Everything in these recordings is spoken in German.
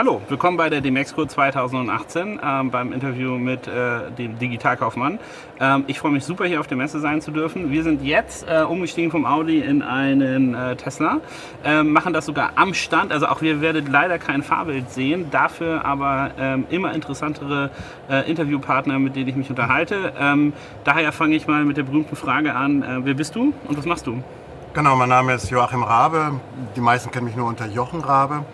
Hallo, willkommen bei der Demexco 2018 ähm, beim Interview mit äh, dem Digitalkaufmann. Ähm, ich freue mich super, hier auf der Messe sein zu dürfen. Wir sind jetzt äh, umgestiegen vom Audi in einen äh, Tesla, ähm, machen das sogar am Stand. Also auch wir werdet leider kein Fahrbild sehen, dafür aber ähm, immer interessantere äh, Interviewpartner, mit denen ich mich unterhalte. Ähm, daher fange ich mal mit der berühmten Frage an, äh, wer bist du und was machst du? Genau, mein Name ist Joachim Rabe. Die meisten kennen mich nur unter Jochen Rabe.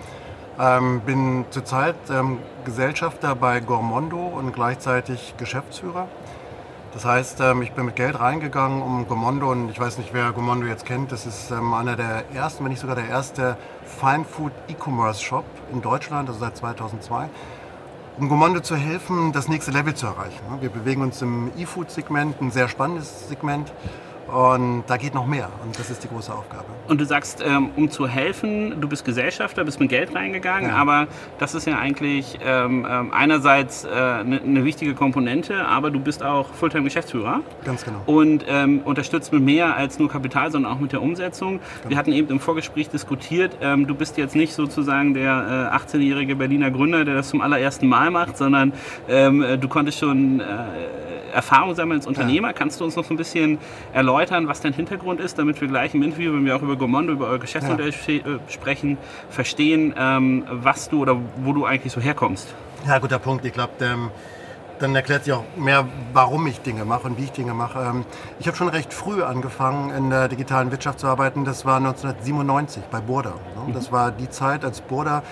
Ähm, bin zurzeit ähm, Gesellschafter bei Gormondo und gleichzeitig Geschäftsführer. Das heißt, ähm, ich bin mit Geld reingegangen, um Gormondo, und ich weiß nicht, wer Gormondo jetzt kennt, das ist ähm, einer der ersten, wenn nicht sogar der erste Fine Food E-Commerce Shop in Deutschland, also seit 2002, um Gormondo zu helfen, das nächste Level zu erreichen. Wir bewegen uns im E-Food-Segment, ein sehr spannendes Segment. Und da geht noch mehr und das ist die große Aufgabe. Und du sagst, ähm, um zu helfen, du bist Gesellschafter, bist mit Geld reingegangen, ja. aber das ist ja eigentlich ähm, ähm einerseits eine äh, ne wichtige Komponente, aber du bist auch Fulltime-Geschäftsführer. Ganz genau. Und unterstützt mit mehr als nur Kapital, sondern auch mit der Umsetzung. Genau. Wir hatten eben im Vorgespräch diskutiert, du bist jetzt nicht sozusagen der äh, 18-jährige Berliner Gründer, der das zum allerersten Mal macht, sondern ähm, du konntest schon... Erfahrung sammeln als Unternehmer. Ja. Kannst du uns noch so ein bisschen erläutern, was dein Hintergrund ist, damit wir gleich im Interview, wenn wir auch über Gomondo, über euer Geschäftsmodell ja. Äh, sprechen, verstehen, ähm, was du oder wo du eigentlich so herkommst? Ja, guter Punkt. Ich glaube, ähm, dann erklärt sich auch mehr, warum ich Dinge mache und wie ich Dinge mache. Ähm, ich habe schon recht früh angefangen, in der digitalen Wirtschaft zu arbeiten. Das war 1997 bei Burda. Ne? Das war die Zeit, als Burda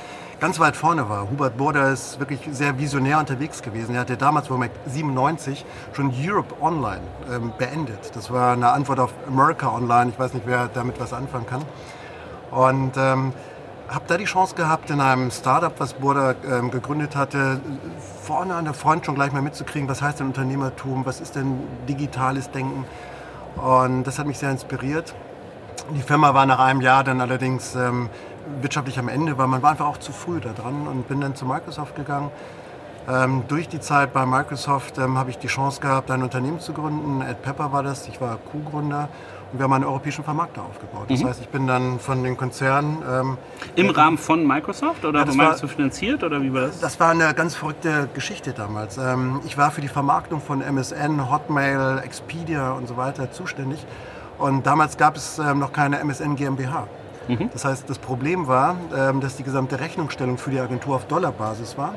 ganz weit vorne war. Hubert Burda ist wirklich sehr visionär unterwegs gewesen. Er hatte damals, wo 97 schon Europe Online ähm, beendet. Das war eine Antwort auf America Online. Ich weiß nicht, wer damit was anfangen kann. Und ähm, habe da die Chance gehabt, in einem Startup, was Burda ähm, gegründet hatte, vorne an der Front schon gleich mal mitzukriegen, was heißt denn Unternehmertum, was ist denn digitales Denken. Und das hat mich sehr inspiriert. Die Firma war nach einem Jahr dann allerdings ähm, wirtschaftlich am Ende war. Man war einfach auch zu früh da dran und bin dann zu Microsoft gegangen. Ähm, durch die Zeit bei Microsoft ähm, habe ich die Chance gehabt, ein Unternehmen zu gründen. Ed Pepper war das, ich war Co-Gründer und wir haben einen europäischen Vermarkter aufgebaut. Das mhm. heißt, ich bin dann von den Konzernen... Ähm, Im Rahmen von Microsoft oder ja, Microsoft war, finanziert oder wie war das? Das war eine ganz verrückte Geschichte damals. Ähm, ich war für die Vermarktung von MSN, Hotmail, Expedia und so weiter zuständig und damals gab es ähm, noch keine MSN GmbH. Mhm. Das heißt, das Problem war, ähm, dass die gesamte Rechnungsstellung für die Agentur auf Dollarbasis war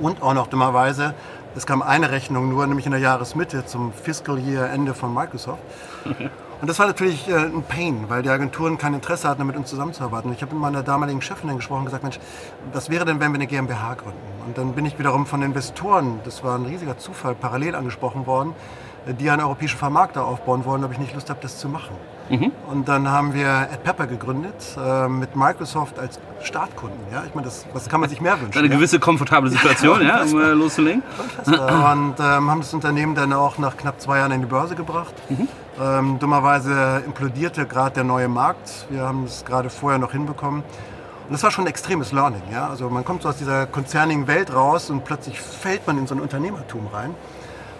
und auch noch dummerweise, es kam eine Rechnung nur, nämlich in der Jahresmitte zum Fiscal Year Ende von Microsoft. Und das war natürlich äh, ein Pain, weil die Agenturen kein Interesse hatten, mit uns zusammenzuarbeiten. Ich habe mit meiner damaligen Chefin dann gesprochen und gesagt, Mensch, was wäre denn, wenn wir eine GmbH gründen? Und dann bin ich wiederum von Investoren, das war ein riesiger Zufall, parallel angesprochen worden, die einen europäischen Vermarkter aufbauen wollen, ob ich nicht Lust habe, das zu machen. Mhm. Und dann haben wir AdPepper gegründet äh, mit Microsoft als Startkunden. Ja? Ich meine, das, was kann man sich mehr wünschen? Eine ja? gewisse komfortable Situation, ja, um äh, loszulegen. Und ähm, haben das Unternehmen dann auch nach knapp zwei Jahren in die Börse gebracht. Mhm. Ähm, dummerweise implodierte gerade der neue Markt. Wir haben es gerade vorher noch hinbekommen. Und das war schon ein extremes Learning. Ja? Also man kommt so aus dieser konzernigen Welt raus und plötzlich fällt man in so ein Unternehmertum rein.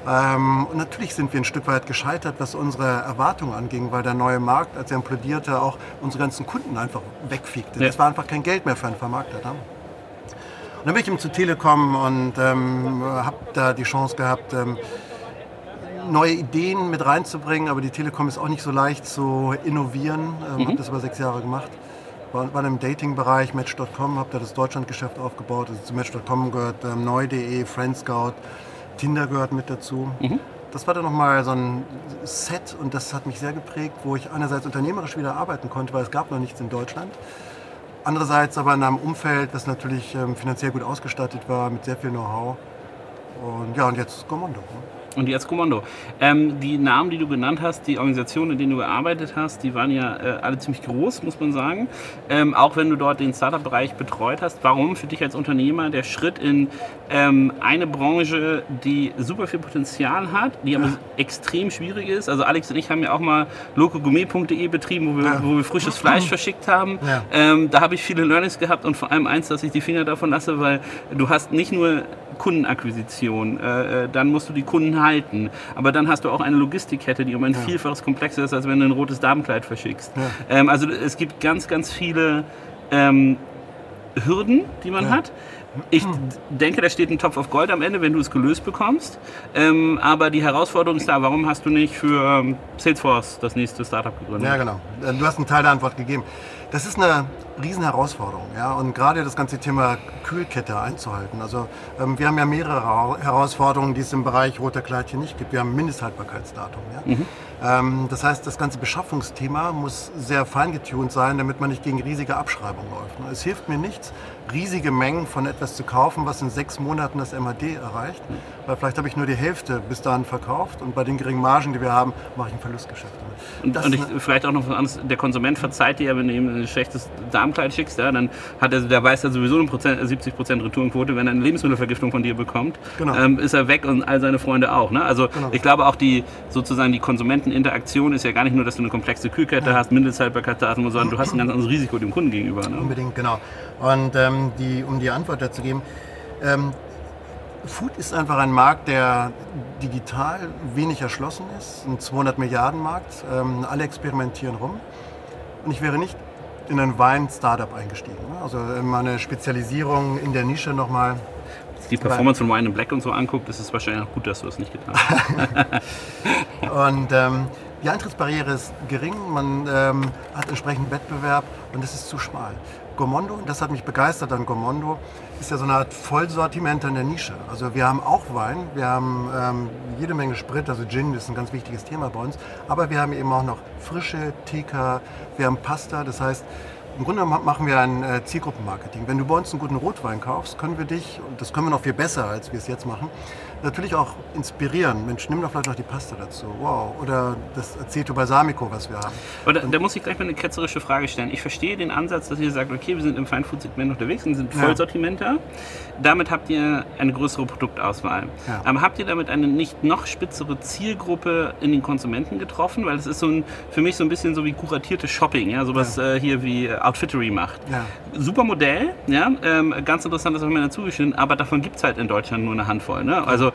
Ähm, und natürlich sind wir ein Stück weit gescheitert, was unsere Erwartungen anging, weil der neue Markt, als er implodierte, auch unsere ganzen Kunden einfach wegfiegte. Ja. Das war einfach kein Geld mehr für einen Vermarkter. Ne? Und dann bin ich eben zu Telekom und ähm, habe da die Chance gehabt, ähm, neue Ideen mit reinzubringen, aber die Telekom ist auch nicht so leicht zu innovieren. Ähm, mhm. Habe das über sechs Jahre gemacht. War, war im Dating-Bereich, Match.com, habe da das Deutschlandgeschäft aufgebaut. Also zu Match.com gehört ähm, Neu.de, Friendscout, Tinder gehört mit dazu. Mhm. Das war dann nochmal so ein Set und das hat mich sehr geprägt, wo ich einerseits unternehmerisch wieder arbeiten konnte, weil es gab noch nichts in Deutschland. Andererseits aber in einem Umfeld, das natürlich ähm, finanziell gut ausgestattet war, mit sehr viel Know-how. Und ja, und jetzt Kommando. Ne? Und jetzt Kommando. Ähm, die Namen, die du genannt hast, die Organisationen, in denen du gearbeitet hast, die waren ja äh, alle ziemlich groß, muss man sagen. Ähm, auch wenn du dort den Startup-Bereich betreut hast. Warum für dich als Unternehmer der Schritt in ähm, eine Branche, die super viel Potenzial hat, die aber ja. extrem schwierig ist? Also Alex und ich haben ja auch mal locogourmet.de betrieben, wo wir, ja. wo wir frisches Fleisch verschickt haben. Ja. Ähm, da habe ich viele Learnings gehabt und vor allem eins, dass ich die Finger davon lasse, weil du hast nicht nur Kundenakquisition, äh, äh, dann musst du die Kunden halten. Aber dann hast du auch eine Logistikkette, die um ein. Vielfaches komplexer ist, als wenn du ein rotes Damenkleid verschickst. Ähm, also es gibt ganz, ganz viele ähm, Hürden, die man hat. Ich denke, da steht ein Topf auf Gold am Ende, wenn du es gelöst bekommst. Ähm, aber die Herausforderung ist da, warum hast du nicht für ähm, Salesforce das nächste Startup gegründet? Ja, genau. Du hast einen Teil der Antwort gegeben. Das ist eine Riesenherausforderung. Ja? Und gerade das ganze Thema Kühlkette einzuhalten. Also ähm, wir haben ja mehrere Herausforderungen, die es im Bereich roter Kleidchen nicht gibt. Wir haben ein Mindesthaltbarkeitsdatum. Ja? Mhm. Ähm, das heißt, das ganze Beschaffungsthema muss sehr feingetuned sein, damit man nicht gegen riesige Abschreibungen läuft. Es hilft mir nichts, riesige Mengen von etwas zu kaufen, was in sechs Monaten das MAD erreicht. Weil vielleicht habe ich nur die Hälfte bis dahin verkauft und bei den geringen Margen, die wir haben, mache ich ein Verlustgeschäft. Und, und ich, vielleicht auch noch was anderes, der Konsument verzeiht dir, wenn du ihm ein schlechtes Darmkleid schickst, ja, dann hat er, der weiß er sowieso eine Prozent, 70% Retourenquote, wenn er eine Lebensmittelvergiftung von dir bekommt, genau. ähm, ist er weg und all seine Freunde auch. Ne? Also genau. ich glaube auch die sozusagen die Konsumenteninteraktion ist ja gar nicht nur, dass du eine komplexe Kühlkette ja. hast, Mindesthaltbarkeitsdaten, sondern du hast ein ganz anderes Risiko dem Kunden gegenüber. Ne? Unbedingt, genau. Und ähm, die, um die Antwort dazu geben, ähm, Food ist einfach ein Markt, der digital wenig erschlossen ist, ein 200 Milliarden Markt. Ähm, alle experimentieren rum. Und ich wäre nicht in ein Wein-Startup eingestiegen. Ne? Also meine Spezialisierung in der Nische nochmal. Die Performance von Wine Black und so anguckt, ist es wahrscheinlich auch gut, dass du das nicht getan hast. und ähm, die Eintrittsbarriere ist gering, man ähm, hat entsprechend Wettbewerb und es ist zu schmal. Gomondo, und das hat mich begeistert an Gomondo, ist ja so eine Art Vollsortiment in der Nische. Also wir haben auch Wein, wir haben ähm, jede Menge Sprit, also Gin ist ein ganz wichtiges Thema bei uns, aber wir haben eben auch noch frische Theka, wir haben Pasta, das heißt, im Grunde machen wir ein äh, Zielgruppenmarketing. Wenn du bei uns einen guten Rotwein kaufst, können wir dich, und das können wir noch viel besser, als wir es jetzt machen, natürlich auch inspirieren. Mensch, nimm doch vielleicht noch die Pasta dazu. Wow. Oder das Aceto Balsamico, was wir haben. Oder, da muss ich gleich mal eine ketzerische Frage stellen. Ich verstehe den Ansatz, dass ihr sagt, okay, wir sind im Feinfood-Segment unterwegs und sind Vollsortimenter. Ja. Damit habt ihr eine größere Produktauswahl. Ja. Aber habt ihr damit eine nicht noch spitzere Zielgruppe in den Konsumenten getroffen? Weil es ist so ein, für mich so ein bisschen so wie kuratiertes Shopping, ja, sowas ja. Äh, hier wie Outfittery macht. Super Modell, ja, ähm, ganz interessant, das habe ich mir dazu geschnitten, aber davon gibt es halt in Deutschland nur eine Handvoll. Ne? Also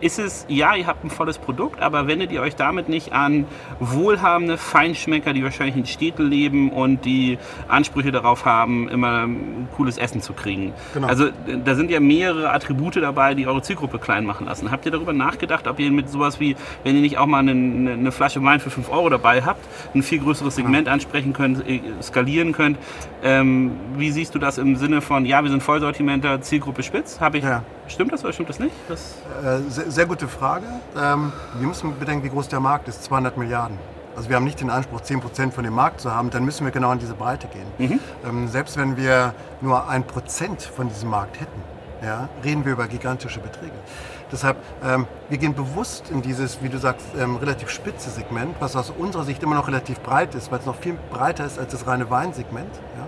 ist es, ja, ihr habt ein volles Produkt, aber wendet ihr euch damit nicht an wohlhabende Feinschmecker, die wahrscheinlich in Städten leben und die Ansprüche darauf haben, immer cooles Essen zu kriegen. Genau. Also da sind ja mehrere Attribute dabei, die eure Zielgruppe klein machen lassen. Habt ihr darüber nachgedacht, ob ihr mit sowas wie, wenn ihr nicht auch mal eine, eine Flasche Wein für 5 Euro dabei habt, ein viel größeres Segment ja. ansprechen könnt, äh, skalieren könnt? Ähm, wie siehst du das im Sinne von, ja, wir sind Vollsortimenter, Zielgruppe spitz? Habe ich ja. Stimmt das oder stimmt das nicht? Das äh, sehr, gute Frage. Ähm, wir müssen bedenken, wie groß der Markt ist. 200 Milliarden. Also wir haben nicht den Anspruch, 10% von dem Markt zu haben, dann müssen wir genau in diese Breite gehen. Mhm. Ähm, selbst wenn wir nur ein Prozent von diesem Markt hätten, ja, reden wir über gigantische Beträge. Deshalb, ähm, wir gehen bewusst in dieses, wie du sagst, ähm, relativ spitze Segment, was aus unserer Sicht immer noch relativ breit ist, weil es noch viel breiter ist als das reine Weinsegment. Ja.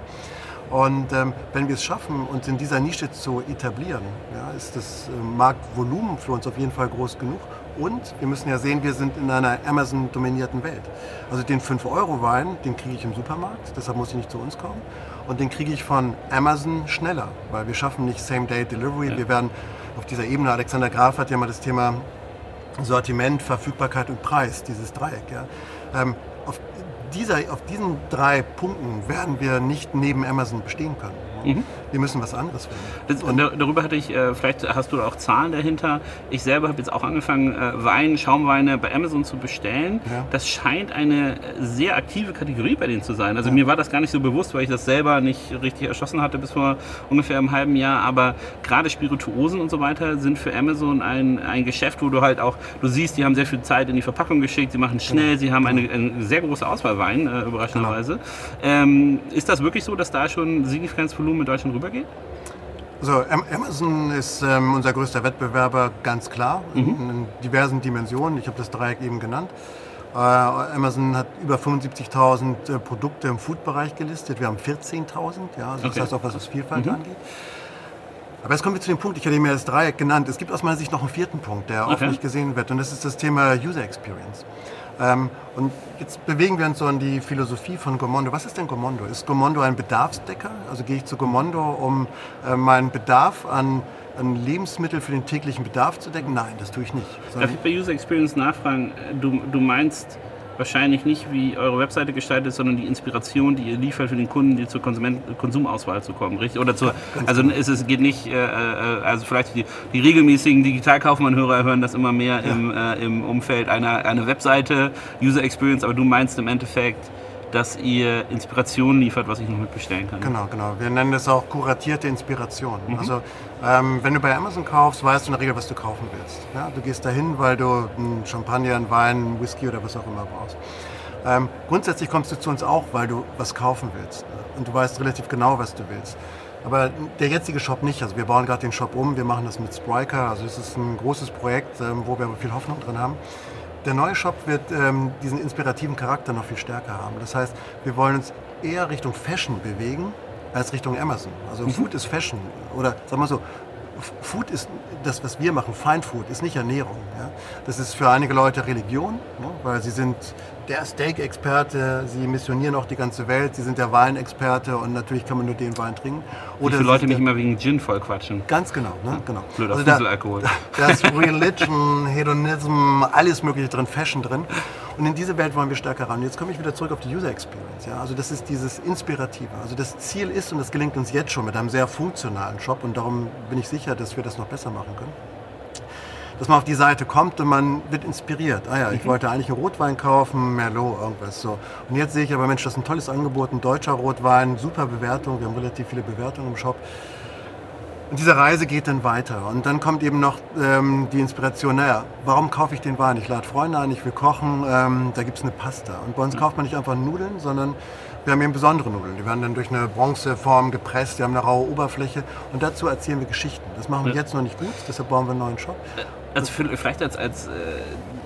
Und ähm, wenn wir es schaffen, uns in dieser Nische zu etablieren, ja, ist das äh, Marktvolumen für uns auf jeden Fall groß genug. Und wir müssen ja sehen, wir sind in einer Amazon-dominierten Welt. Also den 5-Euro-Wein, den kriege ich im Supermarkt, deshalb muss ich nicht zu uns kommen. Und den kriege ich von Amazon schneller, weil wir schaffen nicht Same-Day-Delivery. Ja. Wir werden auf dieser Ebene, Alexander Graf hat ja mal das Thema Sortiment, Verfügbarkeit und Preis, dieses Dreieck. Ja. Ähm, auf dieser, auf diesen drei Punkten werden wir nicht neben Amazon bestehen können. Mhm. Wir müssen was anderes finden. Das, darüber hatte ich, äh, vielleicht hast du auch Zahlen dahinter. Ich selber habe jetzt auch angefangen, äh, Wein, Schaumweine bei Amazon zu bestellen. Ja. Das scheint eine sehr aktive Kategorie bei denen zu sein. Also ja. mir war das gar nicht so bewusst, weil ich das selber nicht richtig erschossen hatte bis vor ungefähr einem halben Jahr. Aber gerade Spirituosen und so weiter sind für Amazon ein, ein Geschäft, wo du halt auch, du siehst, die haben sehr viel Zeit in die Verpackung geschickt, sie machen schnell, genau. sie haben eine, eine, sehr große Auswahl Wein, äh, überraschenderweise. Genau. Ähm, ist das wirklich so, dass da schon signifikantes Volumen in Deutschland rübergeht? Also Amazon ist ähm, unser größter Wettbewerber, ganz klar, mhm. in, diversen Dimensionen. Ich habe das Dreieck eben genannt. Äh, Amazon hat über 75.000 äh, Produkte im Food-Bereich gelistet. Wir haben 14.000, ja, also okay. das heißt auch, was das Vielfalt mhm. angeht. Aber jetzt kommen wir zu dem Punkt, ich hatte mir das Dreieck genannt. Es gibt aus meiner Sicht noch einen vierten Punkt, der okay. oft nicht gesehen wird, und das ist das Thema User Experience. Ähm, und jetzt bewegen wir uns so an die Philosophie von Gomondo. Was ist denn Gomondo? Ist Gomondo ein Bedarfsdecker? Also gehe ich zu Gomondo, um äh, meinen Bedarf an, an Lebensmitteln für den täglichen Bedarf zu decken? Nein, das tue ich nicht. Darf ich bei User Experience nachfragen? Du, du meinst wahrscheinlich nicht, wie eure Webseite gestaltet ist, sondern die Inspiration, die ihr liefert für den Kunden, die zur Konsument Konsumauswahl zu kommen, richtig? Oder zur, also genau. es, es geht nicht, äh, äh, also vielleicht die, die regelmäßigen Digitalkaufmann-Hörer hören das immer mehr ja. im, äh, im Umfeld einer, einer Webseite, User Experience, aber du meinst im Endeffekt, dass ihr Inspiration liefert, was ich noch mitbestellen kann. Genau, genau. Wir nennen das auch kuratierte Inspiration. Mhm. Also ähm, wenn du bei Amazon kaufst, weißt du in der Regel, was du kaufen willst. Ja? Du gehst dahin, weil du einen Champagner, einen Wein, einen Whisky oder was auch immer brauchst. Ähm, grundsätzlich kommst du zu uns auch, weil du was kaufen willst. Ne? Und du weißt relativ genau, was du willst. Aber der jetzige Shop nicht. Also wir bauen gerade den Shop um, wir machen das mit Spriker. Also es ist ein großes Projekt, ähm, wo wir aber viel Hoffnung drin haben. Der neue Shop wird ähm, diesen inspirativen Charakter noch viel stärker haben. Das heißt, wir wollen uns eher Richtung Fashion bewegen als Richtung Amazon. Also mhm. Food ist Fashion. Oder sag mal so, Food ist das, was wir machen, Fine Food, ist nicht Ernährung. Ja? Das ist für einige Leute Religion, ne? weil sie sind der Steak-Experte, sie missionieren auch die ganze Welt, sie sind der Weinexperte und natürlich kann man nur den Wein trinken. Oder Wie viele Leute mich immer wegen Gin voll quatschen. Ganz genau, ne? genau. Blöder also. Da, da ist Religion, Hedonism, alles mögliche drin, Fashion drin. Und in diese Welt wollen wir stärker ran. Jetzt komme ich wieder zurück auf die User Experience. Ja? Also das ist dieses Inspirative. Also das Ziel ist, und das gelingt uns jetzt schon mit einem sehr funktionalen Shop und darum bin ich sicher, dass wir das noch besser machen können dass man auf die Seite kommt und man wird inspiriert. Ah ja, ich mhm. wollte eigentlich einen Rotwein kaufen, Merlot, irgendwas so. Und jetzt sehe ich aber, Mensch, das ist ein tolles Angebot, ein deutscher Rotwein, super Bewertung, wir haben relativ viele Bewertungen im Shop. Und diese Reise geht dann weiter. Und dann kommt eben noch ähm, die Inspiration, naja, warum kaufe ich den Wein? Ich lade Freunde ein, ich will kochen, ähm, da gibt es eine Pasta. Und bei uns kauft man nicht einfach Nudeln, sondern wir haben eben besondere Nudeln. Die werden dann durch eine Bronzeform gepresst, die haben eine raue Oberfläche. Und dazu erzählen wir Geschichten. Das machen wir jetzt noch nicht gut, deshalb bauen wir einen neuen Shop. Also für, vielleicht als, als äh,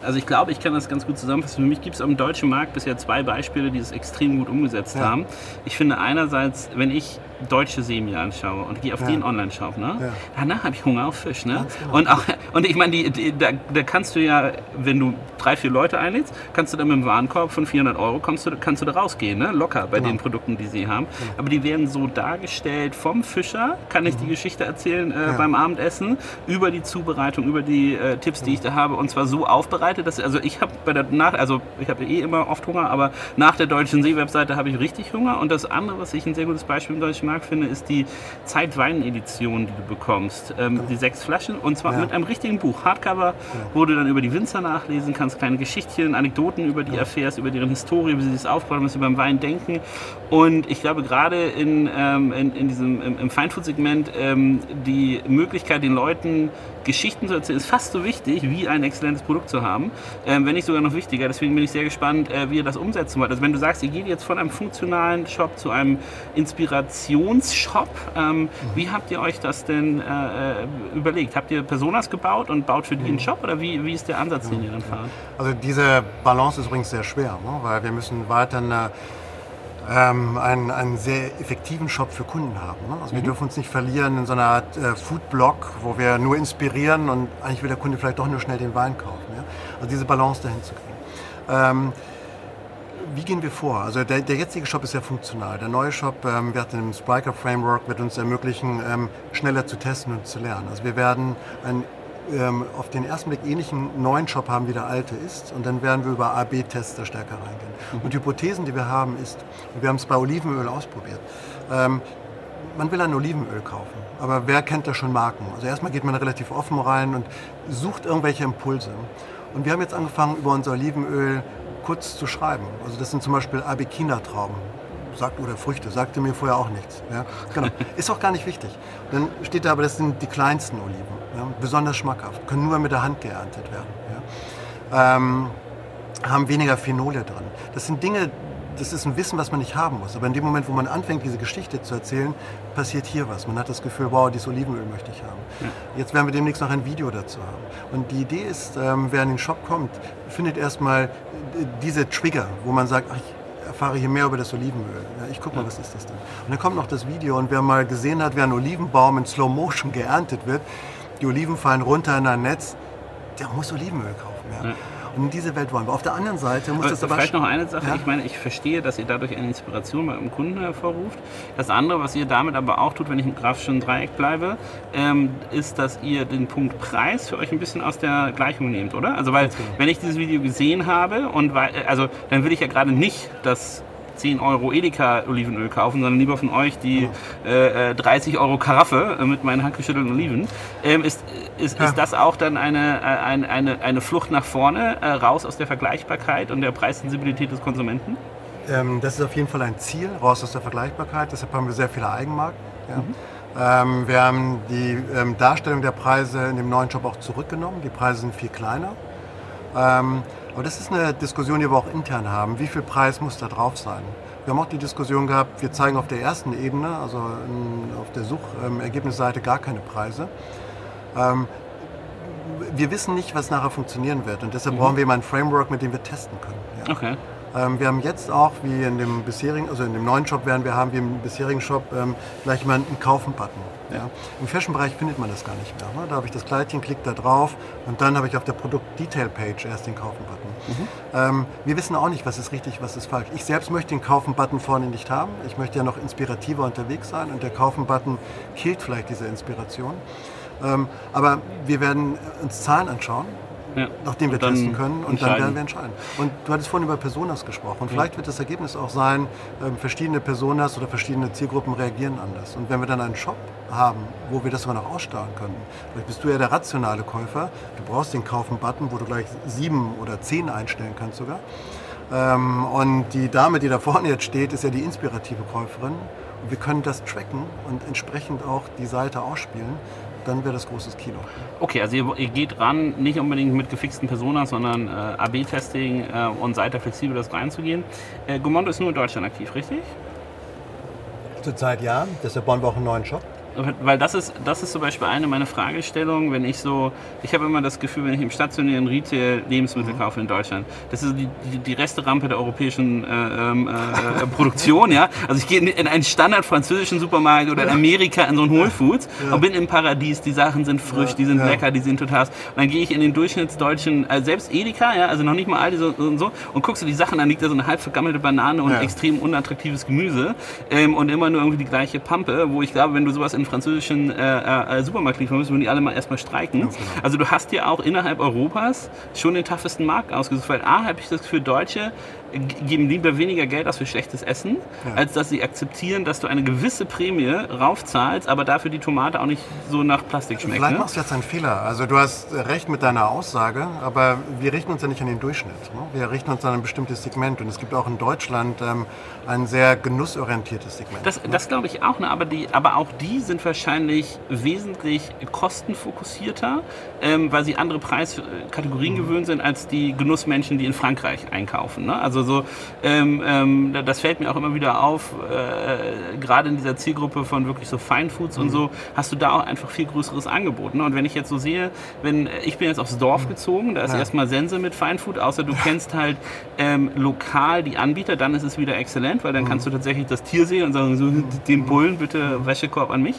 also ich glaube, ich kann das ganz gut zusammenfassen. Für mich gibt es am deutschen Markt bisher zwei Beispiele, die es extrem gut umgesetzt ja. haben. Ich finde einerseits, wenn ich deutsche Semi anschaue und gehe auf ja. den Online-Shop, ne? Ja. danach habe ich Hunger auf Fisch. Ne? Genau. Und, auch, und ich meine, da, da, kannst du ja, wenn du drei, vier Leute einlädst, kannst du dann mit einem Warenkorb von 400 Euro kommst du, kannst du da rausgehen, ne? locker bei genau. den Produkten, die sie haben. Genau. Aber die werden so dargestellt vom Fischer, kann ich mhm. die Geschichte erzählen äh, beim Abendessen, über die Zubereitung, über die äh, Tipps, die ich da habe und zwar so aufbereitet, dass, also ich habe bei der nach, also ich habe eh immer oft Hunger, aber nach der Deutschen See-Webseite habe ich richtig Hunger und das andere, was ich ein sehr gutes Beispiel im deutschen Markt finde, ist die Zeitwein-Edition, die du bekommst. Ähm, die sechs Flaschen und zwar ja. mit einem richtigen Buch, Hardcover, ja. wo du dann über die Winzer nachlesen kannst, kleine Geschichtchen, Anekdoten über die ja. erfährst, über deren Historie, wie sie das aufbauen, was sie beim Wein denken. Und ich glaube, gerade in, ähm, in, in, diesem, im, im Feinfood-Segment ähm, die Möglichkeit, den Leuten Geschichten zu erzählen, ist fast so wichtig, wie ein exzellentes Produkt zu haben, ähm, wenn nicht sogar noch wichtiger. Deswegen bin ich sehr gespannt, äh, wie ihr das umsetzen wollt. Also wenn du sagst, ihr geht jetzt von einem funktionalen Shop zu einem Inspirationsshop, ähm, mhm. wie habt ihr euch das denn äh, äh, überlegt? Habt ihr Personas gebaut und baut für die einen. Shop oder wie, wie ist der Ansatz, den ihr dann fahrt? Also diese Balance ist übrigens sehr schwer, ne? weil wir müssen weiter eine ähm, einen, einen sehr effektiven Shop für Kunden haben. Ne? Also mhm. wir dürfen uns nicht verlieren in so einer Art äh, Foodblog, wo wir nur inspirieren und eigentlich will der Kunde vielleicht doch nur schnell den Wein kaufen. Ja? Also diese Balance dahin zu kriegen. Ähm, wie gehen wir vor? Also der, der, jetzige Shop ist sehr funktional. Der neue Shop ähm, wird im Spriker Framework wird uns ermöglichen, ähm, schneller zu testen und zu lernen. Also wir werden ein ähm, auf den ersten Blick ähnlichen neuen Shop haben, wie der alte ist. Und dann werden wir über A-B-Tests da stärker reingehen. Mhm. Und die Hypothesen, die wir haben, ist, wir haben es bei Olivenöl ausprobiert, ähm, man will ein Olivenöl kaufen, aber wer kennt da schon Marken? Also erstmal geht man relativ offen rein und sucht irgendwelche Impulse. Und wir haben jetzt angefangen, über unser Olivenöl kurz zu schreiben. Also das sind zum Beispiel Abekina-Trauben sagt, oder Früchte, sagte mir vorher auch nichts. Ja? Genau. Ist auch gar nicht wichtig. Dann steht da aber, das sind die kleinsten Oliven, ja? besonders schmackhaft, können nur mit der Hand geerntet werden. Ja? Ähm, haben weniger Phenole drin. Das sind Dinge, das ist ein Wissen, was man nicht haben muss. Aber in dem Moment, wo man anfängt, diese Geschichte zu erzählen, passiert hier was. Man hat das Gefühl, wow, dieses Olivenöl möchte ich haben. Ja. Jetzt werden wir demnächst noch ein Video dazu haben. Und die Idee ist, ähm, wer in den Shop kommt, findet erstmal diese Trigger, wo man sagt, ach, erfahre hier mehr über das Olivenöl. Ja, ich gucke mal, was ist das denn? Und dann kommt noch das Video und wer mal gesehen hat, wie ein Olivenbaum in Slow Motion geerntet wird, die Oliven fallen runter in ein Netz, der muss Olivenöl kaufen. Ja. In diese Welt wollen wir. Auf der anderen Seite muss Aber das aber... vielleicht noch eine Sache. Ja? Ich meine, ich verstehe, dass ihr dadurch eine Inspiration bei eurem Kunden hervorruft. Das andere, was ihr damit aber auch tut, wenn ich im grafischen Dreieck bleibe, ähm, ist, dass ihr den Punkt Preis für euch ein bisschen aus der Gleichung nehmt, oder? Also weil, wenn ich dieses Video gesehen habe und weil, also dann will ich ja gerade nicht das 10 Euro Edeka Olivenöl kaufen, sondern lieber von euch die äh, äh, 30 Euro Karaffe äh, mit meinen handgeschüttelten Oliven. Ähm, ist, ist, Ja. ist das auch dann eine, äh, eine, eine, eine Flucht nach vorne, äh, raus aus der Vergleichbarkeit und der Preissensibilität des Konsumenten? Ähm, das ist auf jeden Fall ein Ziel, raus aus der Vergleichbarkeit. Deshalb haben wir sehr viele Eigenmarken. Ja. Ähm, wir haben die ähm, Darstellung der Preise in dem neuen Job auch zurückgenommen. Die Preise sind viel kleiner. Ähm, aber das ist eine Diskussion, die wir auch intern haben. Wie viel Preis muss da drauf sein? Wir haben auch die Diskussion gehabt, wir zeigen auf der ersten Ebene, also in, auf der Suchergebnisseite, gar keine Preise. Ähm, wir wissen nicht, was nachher funktionieren wird und deshalb brauchen wir immer ein Framework, mit dem wir testen können. Ja. Okay. Ähm, wir haben jetzt auch, wie in dem bisherigen, also in dem neuen Shop werden wir haben, wie im bisherigen Shop, ähm, gleich mal einen Kaufen-Button. Ja. Im Fashion-Bereich findet man das gar nicht mehr. Ne? Da habe ich das Kleidchen, klicke da drauf und dann habe ich auf der Produkt-Detail-Page erst den Kaufen-Button. Ähm, wir wissen auch nicht, was ist richtig, was ist falsch. Ich selbst möchte den Kaufen-Button vorne nicht haben. Ich möchte ja noch inspirativer unterwegs sein und der Kaufen-Button killt vielleicht diese Inspiration. Ähm, aber wir werden uns Zahlen anschauen Ja. nachdem wir testen können und dann werden wir entscheiden. Und du hattest vorhin über Personas gesprochen und vielleicht wird das Ergebnis auch sein, ähm, verschiedene Personas oder verschiedene Zielgruppen reagieren anders. Und wenn wir dann einen Shop haben, wo wir das sogar noch aussteuern können, vielleicht bist du ja der rationale Käufer, du brauchst den Kaufen-Button, wo du gleich sieben oder zehn einstellen kannst sogar. Ähm, und die Dame, die da vorne jetzt steht, ist ja die inspirative Käuferin. Und wir können das tracken und entsprechend auch die Seite ausspielen. Dann wäre das großes Kino. Okay, also ihr, ihr geht ran, nicht unbedingt mit gefixten Personas, sondern äh, AB-Testing äh, und seid da flexibel, das reinzugehen. Äh, Gomondo ist nur in Deutschland aktiv, richtig? Zurzeit ja, deshalb bauen wir auch einen neuen Shop. Weil das ist, das ist zum Beispiel eine meiner Fragestellungen, wenn ich so, ich habe immer das Gefühl, wenn ich im stationären Retail Lebensmittel kaufe in Deutschland, das ist die, die, die Resterampe der europäischen äh, ähm, äh, Produktion, ja. Also ich gehe in- in einen Standard französischen Supermarkt oder in Amerika in so ein Whole Foods und bin im Paradies, die Sachen sind frisch, die sind ja. lecker, die sind total. Und dann gehe ich in den durchschnittsdeutschen, äh, selbst Edeka, ja, also noch nicht mal Aldi so, und so, und guckst du die Sachen, dann liegt da so eine halb vergammelte Banane und Ja. extrem unattraktives Gemüse ähm, und immer nur irgendwie die gleiche Pampe, wo ich glaube, wenn du sowas in einen französischen äh, äh, Supermarkt liefern würdest, würden die alle mal erstmal streiken. genau. Also du hast dir auch innerhalb Europas schon den toughesten Markt ausgesucht, weil A, habe ich das Gefühl, Deutsche äh, geben lieber weniger Geld aus für schlechtes Essen, als dass sie akzeptieren, dass du eine gewisse Prämie raufzahlst, aber dafür die Tomate auch nicht so nach Plastik schmeckt. Vielleicht Ne? machst du jetzt einen Fehler. Also du hast recht mit deiner Aussage, aber wir richten uns ja nicht an den Durchschnitt. Ne? Wir richten uns an ein bestimmtes Segment. Und es gibt auch in Deutschland ähm, ein sehr genussorientiertes Segment. Das, das glaube ich auch, ne? aber, die, aber auch die sind wahrscheinlich wesentlich kostenfokussierter, ähm, weil sie andere Preiskategorien gewöhnt sind als die Genussmenschen, die in Frankreich einkaufen. Ne? Also so, ähm, ähm, das fällt mir auch immer wieder auf, äh, gerade in dieser Zielgruppe von wirklich so Fine Foods und so, hast du da auch einfach viel größeres Angebot. Ne? Und wenn ich jetzt so sehe, wenn ich bin jetzt aufs Dorf gezogen, da ist Ja. erstmal Sense mit Fine Food, außer du kennst halt ähm, lokal die Anbieter, dann ist es wieder exzellent, weil dann kannst du tatsächlich das Tier sehen und sagen, so, den Bullen bitte Wäschekorb an mich.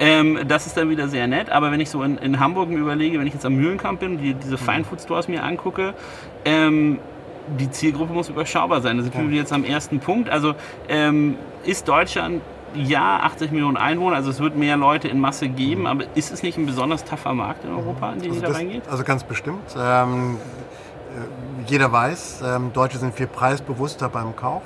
Ähm, das ist dann wieder sehr nett, aber wenn ich so in, in Hamburg mir überlege, wenn ich jetzt am Mühlenkamp bin, die, diese Fine Food Stores mir angucke, ähm, die Zielgruppe muss überschaubar sein. Das sind wir jetzt am ersten Punkt. Also ähm, ist Deutschland ja 80 Millionen Einwohner, also es wird mehr Leute in Masse geben, aber ist es nicht ein besonders tougher Markt in Europa, in den also, da reingeht? also ganz bestimmt. Ähm, äh, jeder weiß, ähm, Deutsche sind viel preisbewusster beim Kauf.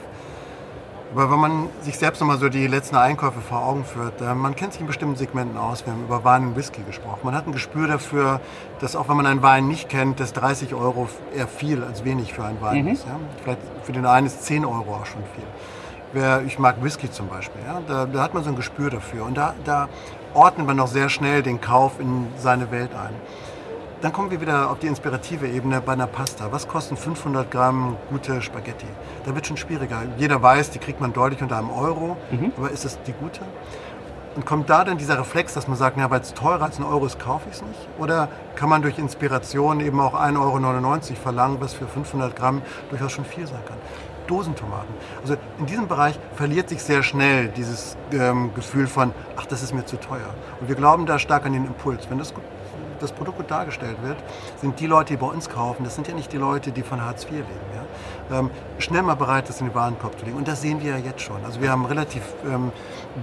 Aber wenn man sich selbst nochmal so die letzten Einkäufe vor Augen führt, äh, man kennt sich in bestimmten Segmenten aus. Wir haben über Wein und Whisky gesprochen. Man hat ein Gespür dafür, dass auch wenn man einen Wein nicht kennt, dass 30 Euro eher viel als wenig für einen Wein ist. Ja? Vielleicht für den einen ist 10 Euro auch schon viel. Wer, ich mag Whisky zum Beispiel. Ja? Da, da hat man so ein Gespür dafür. Und da, da ordnet man auch sehr schnell den Kauf in seine Welt ein. Dann kommen wir wieder auf die inspirative Ebene bei einer Pasta. Was kosten 500 Gramm gute Spaghetti? Da wird schon schwieriger. Jeder weiß, die kriegt man deutlich unter einem Euro. Aber ist es die gute? Und kommt da dann dieser Reflex, dass man sagt, ja, weil es teurer als ein Euro ist, kaufe ich es nicht? Oder kann man durch Inspiration eben auch 1,99 Euro verlangen, was für 500 Gramm durchaus schon viel sein kann? Dosentomaten. Also in diesem Bereich verliert sich sehr schnell dieses ähm, Gefühl von, ach, das ist mir zu teuer. Und wir glauben da stark an den Impuls. Wenn das gut das Produkt gut dargestellt wird, sind die Leute, die bei uns kaufen, das sind ja nicht die Leute, die von Hartz IV leben. Ja? Ähm, schnell mal bereit, das in den Warenkorb zu legen. Und das sehen wir ja jetzt schon. Also wir haben relativ ähm,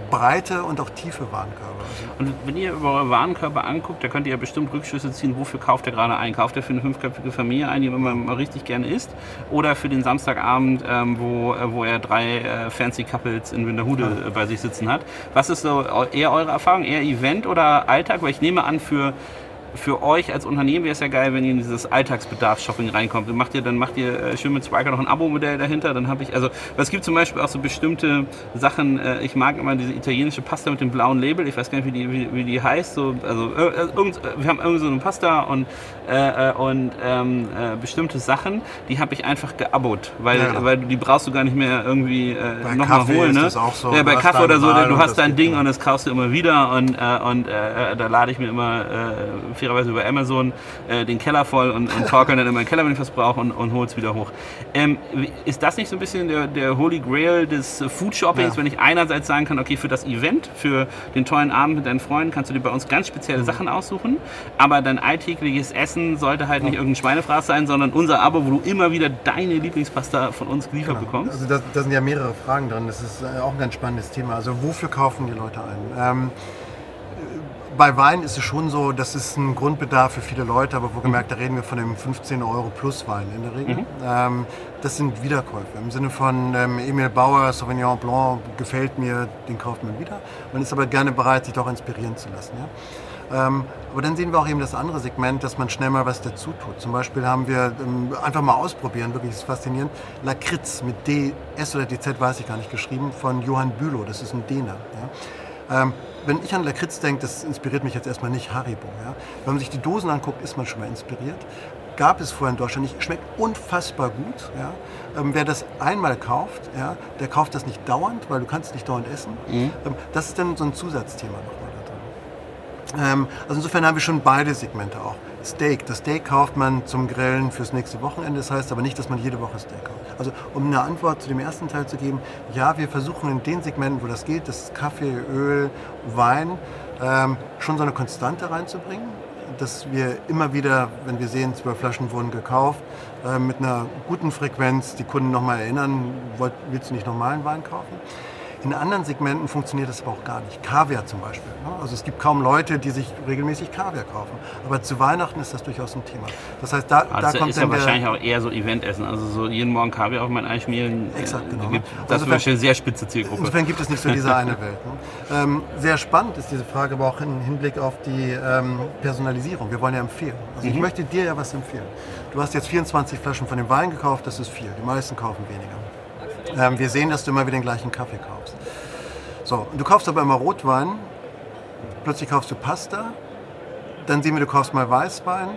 breite und auch tiefe Warenkörbe. Und wenn ihr eure Warenkörbe anguckt, da könnt ihr ja bestimmt Rückschlüsse ziehen, wofür kauft ihr gerade ein? Kauft ihr für eine fünfköpfige Familie ein, die man mal richtig gerne isst? Oder für den Samstagabend, ähm, wo, äh, wo er drei äh, fancy Couples in Winterhude ja. äh, bei sich sitzen hat? Was ist so eher eure Erfahrung? Eher Event oder Alltag? Weil ich nehme an, für für euch als Unternehmen wäre es ja geil, wenn ihr in dieses Alltagsbedarfs-Shopping reinkommt. Dann macht ihr, dann macht ihr äh, schön mit Spiker noch ein Abo-Modell dahinter. Dann habe ich, also es gibt zum Beispiel auch so bestimmte Sachen. Äh, ich mag immer diese italienische Pasta mit dem blauen Label. Ich weiß gar nicht, wie die, wie, wie die heißt. So, also äh, äh irgend, wir haben irgendwie so eine Pasta und, äh, äh, und ähm, bestimmte Sachen, die habe ich einfach geabot, weil, ja. weil die brauchst du gar nicht mehr irgendwie nochmal holen. Ne? Ist das auch so. Ja, bei Kaffee oder so, du hast dein Ding und das kaufst du immer wieder und, und da lade ich mir immer fairerweise über Amazon äh, den Keller voll und, und torkel dann immer den Keller, wenn ich was brauche und, und hole es wieder hoch. Ähm, ist das nicht so ein bisschen der, der Holy Grail des Food Shoppings, ja. wenn ich einerseits sagen kann, okay, für das Event, für den tollen Abend mit deinen Freunden kannst du dir bei uns ganz spezielle mhm. Sachen aussuchen, aber dein alltägliches Essen sollte halt ja. nicht irgendein Schweinefraß sein, sondern unser Abo, wo du immer wieder deine Lieblingspasta von uns geliefert genau. bekommst. Also da, sind ja mehrere Fragen dran, das ist äh, auch ein ganz spannendes Thema. Also wofür kaufen die Leute ein? Ähm, bei Wein ist es schon so, das ist ein Grundbedarf für viele Leute, aber wo gemerkt, da reden wir von einem 15 Euro plus Wein in der Regel. Mhm. Ähm, das sind Wiederkäufe. Im Sinne von ähm, Emil Bauer, Sauvignon Blanc, gefällt mir, den kauft man wieder. Man ist aber gerne bereit, sich doch inspirieren zu lassen. Ja? Ähm, aber dann sehen wir auch eben das andere Segment, dass man schnell mal was dazu tut. Zum Beispiel haben wir ähm, einfach mal ausprobieren, wirklich ist faszinierend, Lakritz mit D, S oder DZ, weiß ich gar nicht, geschrieben, von Johann Bülow, das ist ein Däner. Ja? Ähm, wenn ich an Lakritz denke, das inspiriert mich jetzt erstmal nicht Haribo. Ja? Wenn man sich die Dosen anguckt, ist man schon mal inspiriert. Gab es vorher in Deutschland nicht, schmeckt unfassbar gut. Ja? Ähm, wer das einmal kauft, ja, der kauft das nicht dauernd, weil du kannst es nicht dauernd essen. Mhm. Ähm, das ist dann so ein Zusatzthema nochmal da drin. Ähm, also insofern haben wir schon beide Segmente auch. Steak. Das Steak kauft man zum Grillen fürs nächste Wochenende. Das heißt aber nicht, dass man jede Woche Steak kauft. Also um eine Antwort zu dem ersten Teil zu geben, ja, wir versuchen in den Segmenten, wo das geht, das Kaffee, Öl, Wein, ähm, schon so eine Konstante reinzubringen. Dass wir immer wieder, wenn wir sehen, zwölf Flaschen wurden gekauft, äh, mit einer guten Frequenz die Kunden nochmal erinnern, willst du nicht normalen Wein kaufen? In anderen Segmenten funktioniert das aber auch gar nicht. Kaviar zum Beispiel. Ne? Also es gibt kaum Leute, die sich regelmäßig Kaviar kaufen. Aber zu Weihnachten ist das durchaus ein Thema. Das heißt, da, also da kommt ist ja wahrscheinlich auch eher so Eventessen. Also so jeden Morgen Kaviar auf mein Ei schmieren. Äh, Exakt, genau. Gibt, das also ist eine sehr spitze Zielgruppe. Insofern gibt es nicht so diese eine Welt. Ne? Ähm, sehr spannend ist diese Frage aber auch im Hinblick auf die ähm, Personalisierung. Wir wollen ja empfehlen. Also mhm. ich möchte dir ja was empfehlen. Du hast jetzt 24 Flaschen von dem Wein gekauft, das ist viel. Die meisten kaufen weniger. Ähm, wir sehen, dass du immer wieder den gleichen Kaffee kaufst. So, du kaufst aber immer Rotwein, plötzlich kaufst du Pasta, dann sehen wir, du kaufst mal Weißwein.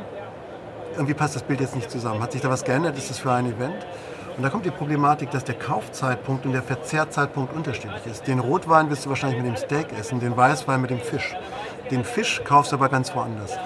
Irgendwie passt das Bild jetzt nicht zusammen. Hat sich da was geändert? Ist das für ein Event? Und da kommt die Problematik, dass der Kaufzeitpunkt und der Verzehrzeitpunkt unterschiedlich ist. Den Rotwein wirst du wahrscheinlich mit dem Steak essen, den Weißwein mit dem Fisch. Den Fisch kaufst du aber ganz woanders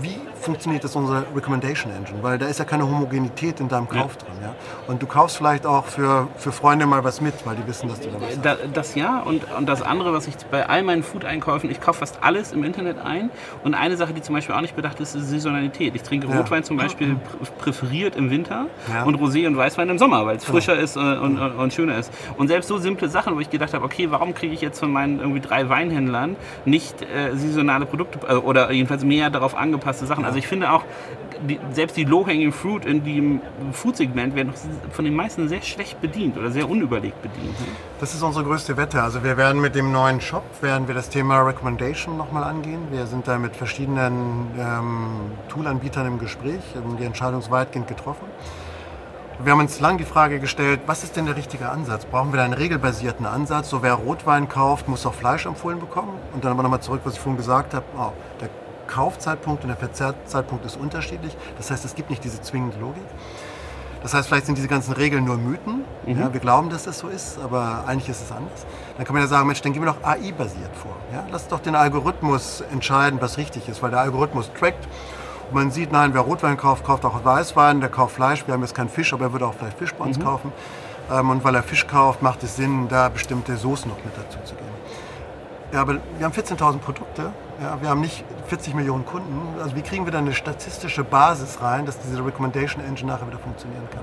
wie funktioniert das unsere Recommendation Engine? Weil da ist ja keine Homogenität in deinem Kauf ja. drin. Ja? Und du kaufst vielleicht auch für, für Freunde mal was mit, weil die wissen, dass du da was da. Das ja und, und das andere, was ich bei all meinen Food-Einkäufen, ich kaufe fast alles im Internet ein. Und eine Sache, die zum Beispiel auch nicht bedacht ist, ist Saisonalität. Ich trinke Rotwein ja. zum Beispiel präferiert im Winter und Rosé und Weißwein im Sommer, weil es frischer ist äh, und, und, und, schöner ist. Und selbst so simple Sachen, wo ich gedacht habe, okay, warum kriege ich jetzt von meinen irgendwie drei Weinhändlern nicht äh, saisonale Produkte äh, oder jedenfalls mehr darauf angepasste Sachen. Also ich finde auch, die, selbst die Low-Hanging Fruit in dem Food-Segment werden von den meisten sehr schlecht bedient oder sehr unüberlegt bedient. Das ist unsere größte Wette. Also wir werden mit dem neuen Shop, werden wir das Thema Recommendation nochmal angehen. Wir sind da mit verschiedenen ähm, Tool-Anbietern im Gespräch, haben die Entscheidung weitgehend getroffen. Wir haben uns lang die Frage gestellt, was ist denn der richtige Ansatz? Brauchen wir da einen regelbasierten Ansatz? So wer Rotwein kauft, muss auch Fleisch empfohlen bekommen. Und dann aber nochmal zurück, was ich vorhin gesagt habe. Oh, der Kaufzeitpunkt und der Verzehrzeitpunkt ist unterschiedlich. Das heißt, es gibt nicht diese zwingende Logik. Das heißt, vielleicht sind diese ganzen Regeln nur Mythen. Mhm. Ja, wir glauben, dass das so ist, aber eigentlich ist es anders. Dann kann man ja sagen, Mensch, dann gehen wir doch AI-basiert vor. Ja? Lass doch den Algorithmus entscheiden, was richtig ist, weil der Algorithmus trackt. Und man sieht, nein, wer Rotwein kauft, kauft auch Weißwein, der kauft Fleisch. Wir haben jetzt keinen Fisch, aber er würde auch vielleicht Fisch bei uns mhm. kaufen. Ähm, und weil er Fisch kauft, macht es Sinn, da bestimmte Soßen noch mit dazu zu geben. Ja, aber wir haben 14.000 Produkte Ja, wir haben nicht 40 Millionen Kunden. Also wie kriegen wir da eine statistische Basis rein, dass diese Recommendation Engine nachher wieder funktionieren kann?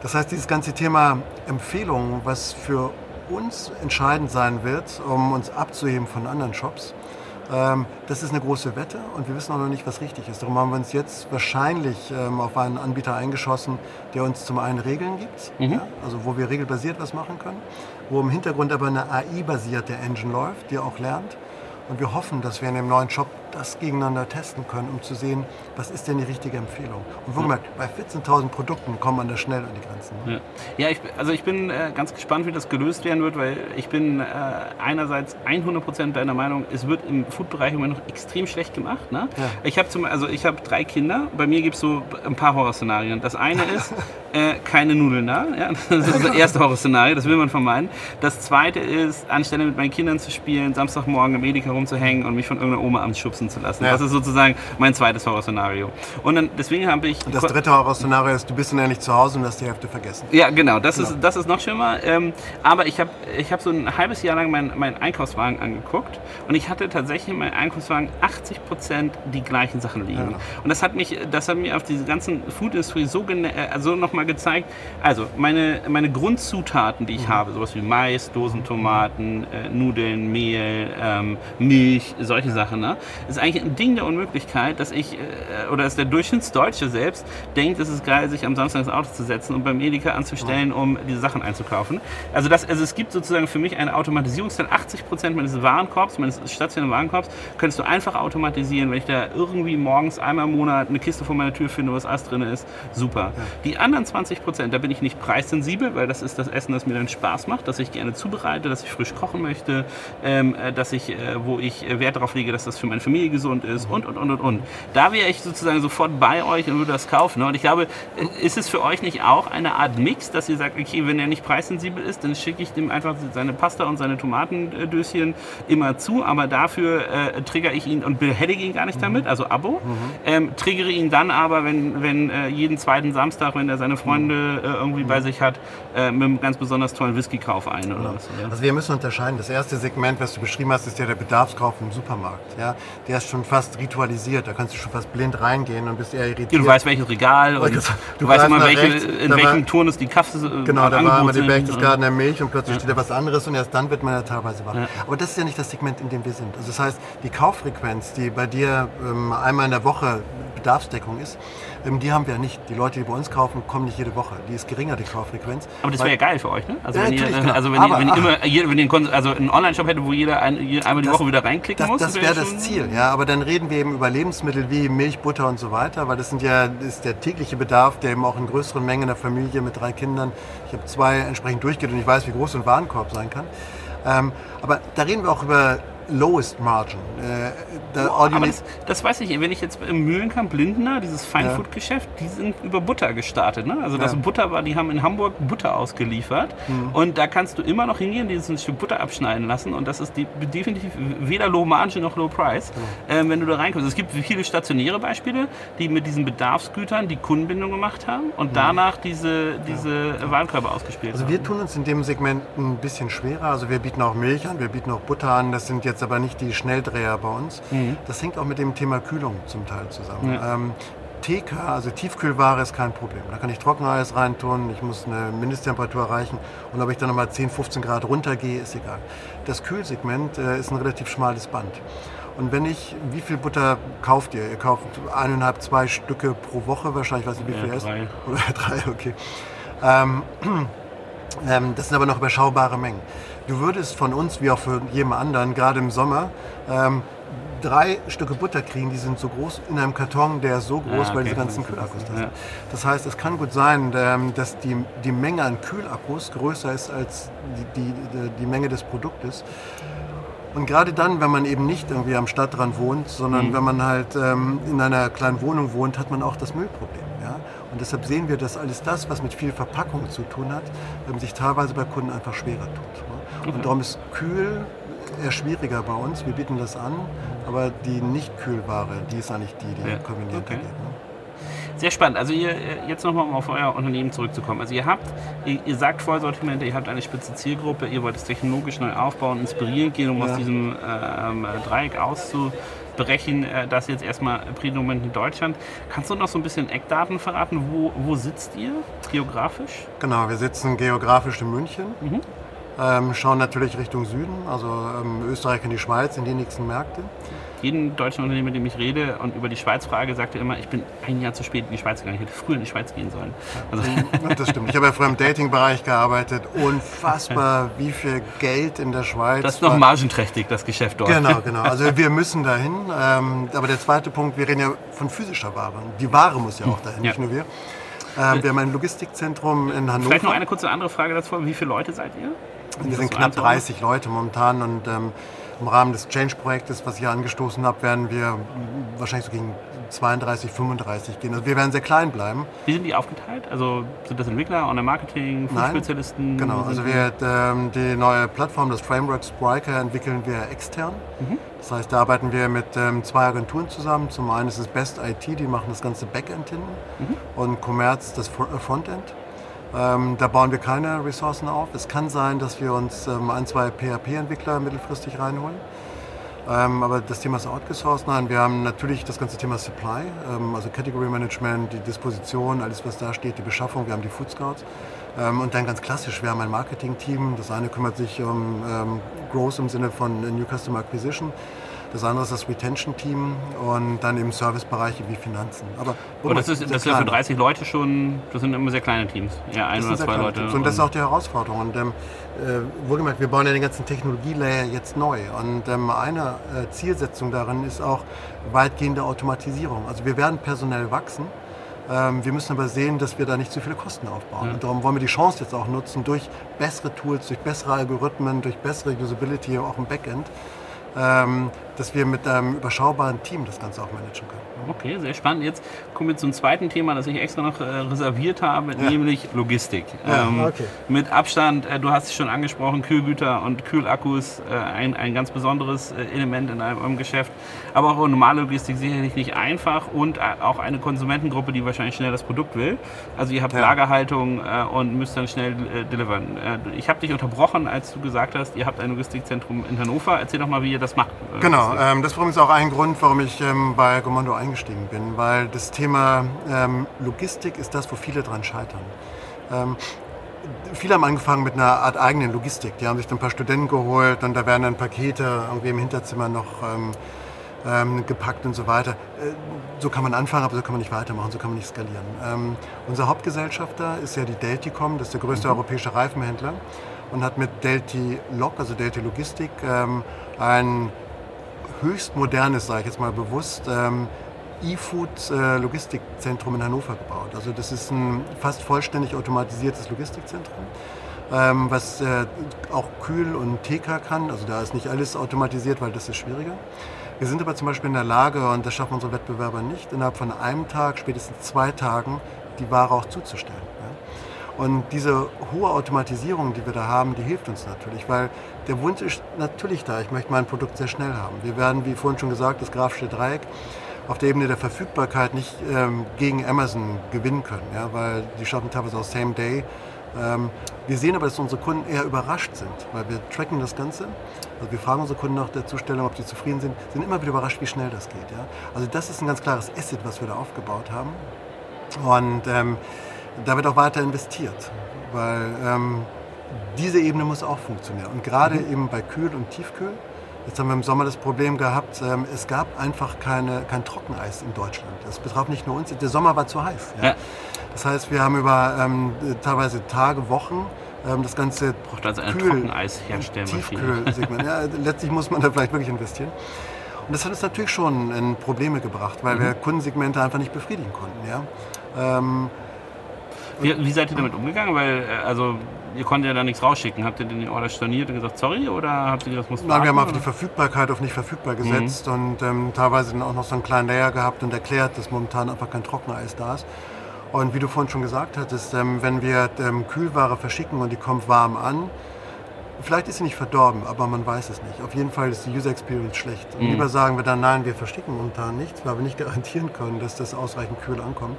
Das heißt, dieses ganze Thema Empfehlungen, was für uns entscheidend sein wird, um uns abzuheben von anderen Shops, ähm, das ist eine große Wette und wir wissen auch noch nicht, was richtig ist. Darum haben wir uns jetzt wahrscheinlich ähm, auf einen Anbieter eingeschossen, der uns zum einen Regeln gibt, mhm. also wo wir regelbasiert was machen können, wo im Hintergrund aber eine AI-basierte Engine läuft, die auch lernt und wir hoffen, dass wir in dem neuen Shop das gegeneinander testen können, um zu sehen, was ist denn die richtige Empfehlung. Und wohlgemerkt, bei 14.000 Produkten kommt man da schnell an die Grenzen. Ne? Ja, ja ich, also ich bin äh, ganz gespannt, wie das gelöst werden wird, weil ich bin äh, einerseits 100% deiner Meinung, es wird im Food-Bereich immer noch extrem schlecht gemacht. Ne? Ja. Ich habe also hab drei Kinder, bei mir gibt es so ein paar Horrorszenarien. Das eine ist, äh, keine Nudeln da. Ja? Das ist das erste Horrorszenario, das will man vermeiden. Das zweite ist, anstelle mit meinen Kindern zu spielen, Samstagmorgen im Edeka rumzuhängen und mich von irgendeiner Oma anschubsen zu lassen. Ja. Das ist sozusagen mein zweites Horrorszenario. Und dann, deswegen habe ich... Und das dritte Horrorszenario ist, du bist dann ja nicht zu Hause und hast die Hälfte vergessen. Ja, genau. Das, genau. Ist, das ist noch schlimmer. Ähm, aber ich habe ich hab so ein halbes Jahr lang meinen mein Einkaufswagen angeguckt und ich hatte tatsächlich in meinem Einkaufswagen 80 Prozent die gleichen Sachen liegen. Ja. Und das hat, mich, das hat mir auf diese ganzen Food-Industrie so, also nochmal gezeigt, also meine, meine Grundzutaten, die ich mhm. habe, sowas wie Mais, Dosentomaten, äh, Nudeln, Mehl, ähm, Milch, solche Sachen, ne, ist eigentlich ein Ding der Unmöglichkeit, dass ich, äh, oder dass der Durchschnittsdeutsche selbst denkt, es ist geil, sich am Samstag ins Auto zu setzen und beim Edeka anzustellen, um diese Sachen einzukaufen. Also, das, also es gibt sozusagen für mich eine Automatisierungsteil. 80 Prozent meines Warenkorbs, meines stationären Warenkorbs, könntest du einfach automatisieren, wenn ich da irgendwie morgens einmal im Monat eine Kiste vor meiner Tür finde, was alles drin ist. Super. Ja. Die anderen 20 Prozent, da bin ich nicht preissensibel, weil das ist das Essen, das mir dann Spaß macht, das ich gerne zubereite, dass ich frisch kochen möchte, ähm, äh, dass ich, äh, wo ich Wert darauf lege, dass das für meine Familie gesund ist und, und, und, und, und. Da wäre ich sozusagen sofort bei euch und würde das kaufen. Ne? Und ich glaube, ist es für euch nicht auch eine Art Mix, dass ihr sagt, okay, wenn er nicht preissensibel ist, dann schicke ich dem einfach seine Pasta und seine Tomatendöschen immer zu, aber dafür äh, triggere ich ihn und behellige ihn gar nicht damit, also Abo. Mhm. Ähm, triggere ihn dann aber, wenn, wenn äh, jeden zweiten Samstag, wenn er seine Freunde äh, irgendwie bei sich hat, äh, mit einem ganz besonders tollen Whisky-Kauf ein oder genau. was. Ja? Also wir müssen unterscheiden. Das erste Segment, was du beschrieben hast, ist ja der Bedarfskauf im Supermarkt. Ja? Der ist schon fast ritualisiert. Da kannst du schon fast blind reingehen und bist eher irritiert. Ja, du weißt, welches Regal und du, du weißt immer, welche, rechts, in welchem war, Turnus die Kaffee äh, Genau, da war immer die Berchtesgadener Milch und plötzlich ja. steht da was anderes und erst dann wird man ja teilweise wach. Ja. Aber das ist ja nicht das Segment, in dem wir sind. Also das heißt, die Kauffrequenz, die bei dir ähm, einmal in der Woche Bedarfsdeckung ist, die haben wir nicht. Die Leute, die bei uns kaufen, kommen nicht jede Woche. Die ist geringer, die Kauffrequenz. Aber das wäre ja geil für euch, ne? Also, ja, wenn, ihr, genau. also wenn, aber, ihr, wenn ihr immer, wenn ihr also einen Online-Shop hätte, wo jeder ein, einmal die das, Woche wieder reinklicken das, muss. Das wäre das Ziel, ja. Aber dann reden wir eben über Lebensmittel wie Milch, Butter und so weiter, weil das sind ja ist der tägliche Bedarf, der eben auch in größeren Mengen in der Familie mit drei Kindern, ich habe zwei entsprechend durchgeht und ich weiß, wie groß so ein Warenkorb sein kann. Ähm, aber da reden wir auch über lowest margin. Äh, oh, das, das, weiß ich, wenn ich jetzt im Mühlenkamp Lindner, dieses Feinfood-Geschäft, die sind über Butter gestartet. Ne? Also das ja. Butter war, die haben in Hamburg Butter ausgeliefert mhm. und da kannst du immer noch hingehen, dieses Stück Butter abschneiden lassen und das ist die, definitiv weder low margin noch low price, mhm. äh, wenn du da reinkommst. Es gibt viele stationäre Beispiele, die mit diesen Bedarfsgütern die Kundenbindung gemacht haben und mhm. danach diese, diese ja. Warenkörbe ausgespielt also haben. Also wir tun uns in dem Segment ein bisschen schwerer. Also wir bieten auch Milch an, wir bieten auch Butter an. Das sind jetzt jetzt aber nicht die Schnelldreher bei uns. Mhm. Das hängt auch mit dem Thema Kühlung zum Teil zusammen. Ja. Ähm, TK, also Tiefkühlware, ist kein Problem. Da kann ich Trockeneis reintun, ich muss eine Mindesttemperatur erreichen und ob ich dann nochmal 10, 15 Grad runtergehe, ist egal. Das Kühlsegment äh, ist ein relativ schmales Band. Und wenn ich, wie viel Butter kauft ihr? Ihr kauft eineinhalb, zwei Stücke pro Woche wahrscheinlich, weiß nicht, wie viel ja, drei. ist. Oder drei, okay. Ähm, ähm, das sind aber noch überschaubare Mengen. Du würdest von uns, wie auch von jedem anderen, gerade im Sommer, ähm, drei Stücke Butter kriegen, die sind so groß in einem Karton, der ist so groß, ja, okay. weil diese ganzen Kühlakkus da sind. Ja. Das heißt, es kann gut sein, ähm, dass die, die Menge an Kühlakkus größer ist als die, die, die Menge des Produktes. Und gerade dann, wenn man eben nicht irgendwie am Stadtrand wohnt, sondern mhm. wenn man halt ähm, in einer kleinen Wohnung wohnt, hat man auch das Müllproblem. Ja? Und deshalb sehen wir, dass alles das, was mit viel Verpackung zu tun hat, ähm, sich teilweise bei Kunden einfach schwerer tut. Und darum ist kühl eher schwieriger bei uns. Wir bieten das an, aber die Nicht-Kühlware, die ist eigentlich die, die ja. konvenienter okay. geht. Ne? Sehr spannend. Also ihr, jetzt nochmal, um auf euer Unternehmen zurückzukommen. Also ihr habt, ihr, ihr sagt Vollsortimente, ihr habt eine spitze Zielgruppe, ihr wollt es technologisch neu aufbauen, inspirieren gehen, um ja. aus diesem ähm, Dreieck auszubrechen, äh, das jetzt erstmal prädominant in Deutschland. Kannst du noch so ein bisschen Eckdaten verraten? Wo, wo sitzt ihr geografisch? Genau, wir sitzen geografisch in München. Mhm. Ähm, schauen natürlich Richtung Süden, also ähm, Österreich und die Schweiz sind die nächsten Märkte jeden deutschen Unternehmer, mit dem ich rede und über die Schweiz frage, sagt er immer, ich bin ein Jahr zu spät in die Schweiz gegangen. Ich hätte früher in die Schweiz gehen sollen. Also das stimmt. Ich habe ja früher im Dating-Bereich gearbeitet. Unfassbar, wie viel Geld in der Schweiz. Das ist noch margenträchtig, das Geschäft dort. Genau, genau. Also wir müssen dahin. Ähm, aber der zweite Punkt, wir reden ja von physischer Ware. Die Ware muss ja auch dahin, ja. nicht nur wir. Ähm, wir haben ein Logistikzentrum in Hannover. Vielleicht noch eine kurze andere Frage dazu. Wie viele Leute seid ihr? Wir sind knapp 30 Leute momentan und ähm, im Rahmen des Change-Projektes, was ich angestoßen habe, werden wir wahrscheinlich so gegen 32, 35 gehen. Also wir werden sehr klein bleiben. Wie sind die aufgeteilt? Also sind das Entwickler, Online-Marketing, Spezialisten? Genau, also wir, ähm, die neue Plattform, das Framework Spriker, entwickeln wir extern. Mhm. Das heißt, da arbeiten wir mit ähm, zwei Agenturen zusammen. Zum einen ist es Best IT, die machen das ganze Backend hinten mhm. und Commerz das Frontend. Ähm, da bauen wir keine Ressourcen auf. Es kann sein, dass wir uns ähm, ein, zwei PHP-Entwickler mittelfristig reinholen. Ähm, aber das Thema ist outgesourced. Nein, wir haben natürlich das ganze Thema Supply, ähm, also Category Management, die Disposition, alles was da steht, die Beschaffung. Wir haben die Food Scouts. Ähm, und dann ganz klassisch, wir haben ein Marketing-Team. Das eine kümmert sich um ähm, Growth im Sinne von New Customer Acquisition. Das andere ist das Retention-Team und dann im Servicebereiche wie Finanzen. Aber und das ist, das ist ja für 30 Leute schon, das sind immer sehr kleine Teams. Ja, ein oder zwei Leute. Und, und das ist auch die Herausforderung. Und ähm, äh, wohlgemerkt, wir bauen ja den ganzen Technologielayer jetzt neu. Und ähm, eine äh, Zielsetzung darin ist auch weitgehende Automatisierung. Also wir werden personell wachsen. Ähm, wir müssen aber sehen, dass wir da nicht zu viele Kosten aufbauen. Ja. Und darum wollen wir die Chance jetzt auch nutzen, durch bessere Tools, durch bessere Algorithmen, durch bessere Usability auch im Backend, ähm, dass wir mit einem überschaubaren Team das Ganze auch managen können. Okay, sehr spannend. Jetzt kommen wir zum zweiten Thema, das ich extra noch äh, reserviert habe, ja. nämlich Logistik. Ja, ähm, okay. Mit Abstand, äh, du hast es schon angesprochen, Kühlgüter und Kühlakkus, äh, ein, ein ganz besonderes Element in einem, einem, Geschäft. Aber auch normale Logistik sicherlich nicht einfach und auch eine Konsumentengruppe, die wahrscheinlich schnell das Produkt will. Also ihr habt ja. Lagerhaltung und müsst dann schnell delivern. ich habe dich unterbrochen, als du gesagt hast, ihr habt ein Logistikzentrum in Hannover. Erzähl doch mal, wie ihr das macht. genau, ähm, das ist übrigens auch ein Grund, warum ich ähm, bei Gomondo eingestellt eingestiegen bin, weil das Thema ähm, Logistik ist das, wo viele dran scheitern. Ähm, viele haben angefangen mit einer Art eigenen Logistik. Die haben sich dann ein paar Studenten geholt und da werden dann Pakete irgendwie im Hinterzimmer noch ähm, ähm, gepackt und so weiter. Äh, so kann man anfangen, aber so kann man nicht weitermachen, so kann man nicht skalieren. Unser Hauptgesellschafter ist ja die Delticom, das ist der größte mhm. europäische Reifenhändler und hat mit Delti Log, also Delti Logistik, ein höchst modernes, sage ich jetzt mal bewusst, ähm, E-Food äh, in Hannover gebaut. Also das ist ein fast vollständig automatisiertes Logistikzentrum, ähm, was äh, auch Kühl- und TK kann. Also da ist nicht alles automatisiert, weil das ist schwieriger. Wir sind aber zum Beispiel in der Lage, und das schaffen unsere Wettbewerber nicht, innerhalb von einem Tag, spätestens zwei Tagen, die Ware auch zuzustellen. Ja? Und diese hohe Automatisierung, die wir da haben, die hilft uns natürlich, weil der Wunsch ist natürlich da. Ich möchte mein Produkt sehr schnell haben. Wir werden, wie vorhin schon gesagt, das grafische Dreieck auf der Ebene der Verfügbarkeit nicht ähm, gegen Amazon gewinnen können, ja, weil die schaffen teilweise auch Same Day. Ähm, wir sehen aber, dass unsere Kunden eher überrascht sind, weil wir tracken das Ganze. Also wir fragen unsere Kunden nach der Zustellung, ob sie zufrieden sind, sind immer wieder überrascht, wie schnell das geht. Ja. Also das ist ein ganz klares Asset, was wir da aufgebaut haben. Und ähm, da wird auch weiter investiert, weil ähm, diese Ebene muss auch funktionieren. Und gerade mhm. eben bei Kühl- und Tiefkühl Jetzt haben wir im Sommer das Problem gehabt, ähm, es gab einfach keine, kein Trockeneis in Deutschland. Das betraf nicht nur uns, der Sommer war zu heiß. Ja? Ja. Das heißt, wir haben über ähm, teilweise Tage, Wochen ähm, das Ganze braucht also Trockeneis herstellen. Tiefkühlsegment. ja, letztlich muss man da vielleicht wirklich investieren. Und das hat uns natürlich schon in Probleme gebracht, weil mhm. wir Kundensegmente einfach nicht befriedigen konnten. Ja? Ähm, wie, wie, seid ihr damit umgegangen? Weil, äh, also, ihr konntet ja da nichts rausschicken. Habt ihr den Order storniert und gesagt, sorry? Oder habt ihr gesagt, muss Nein, wir haben auf die Verfügbarkeit auf nicht verfügbar gesetzt mhm. und ähm, teilweise dann auch noch so einen kleinen Layer gehabt und erklärt, dass momentan einfach kein Trockeneis da ist. Und wie du vorhin schon gesagt hattest, ähm, wenn wir ähm, Kühlware verschicken und die kommt warm an, Vielleicht ist sie nicht verdorben, aber man weiß es nicht. Auf jeden Fall ist die User Experience schlecht. Und lieber sagen wir dann, nein, wir verstecken momentan nichts, weil wir nicht garantieren können, dass das ausreichend kühl ankommt.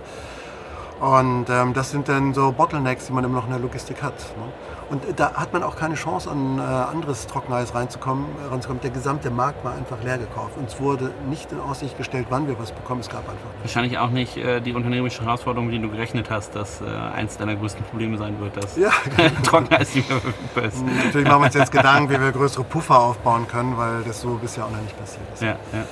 Und ähm, das sind dann so Bottlenecks, die man immer noch in der Logistik hat. Ne? Und da hat man auch keine Chance, an äh, anderes Trockeneis reinzukommen, äh, ranzukommen. Der gesamte Markt war einfach leer gekauft. Uns wurde nicht in Aussicht gestellt, wann wir was bekommen. Es gab einfach nicht. Wahrscheinlich auch nicht äh, die unternehmerische Herausforderung, mit der du gerechnet hast, dass äh, eins deiner größten Probleme sein wird, dass Ja, Trockeneis nicht mehr verfügbar ist. natürlich machen wir uns jetzt Gedanken, wie wir größere Puffer aufbauen können, weil das so bisher auch noch nicht passiert ist. Ja, ja.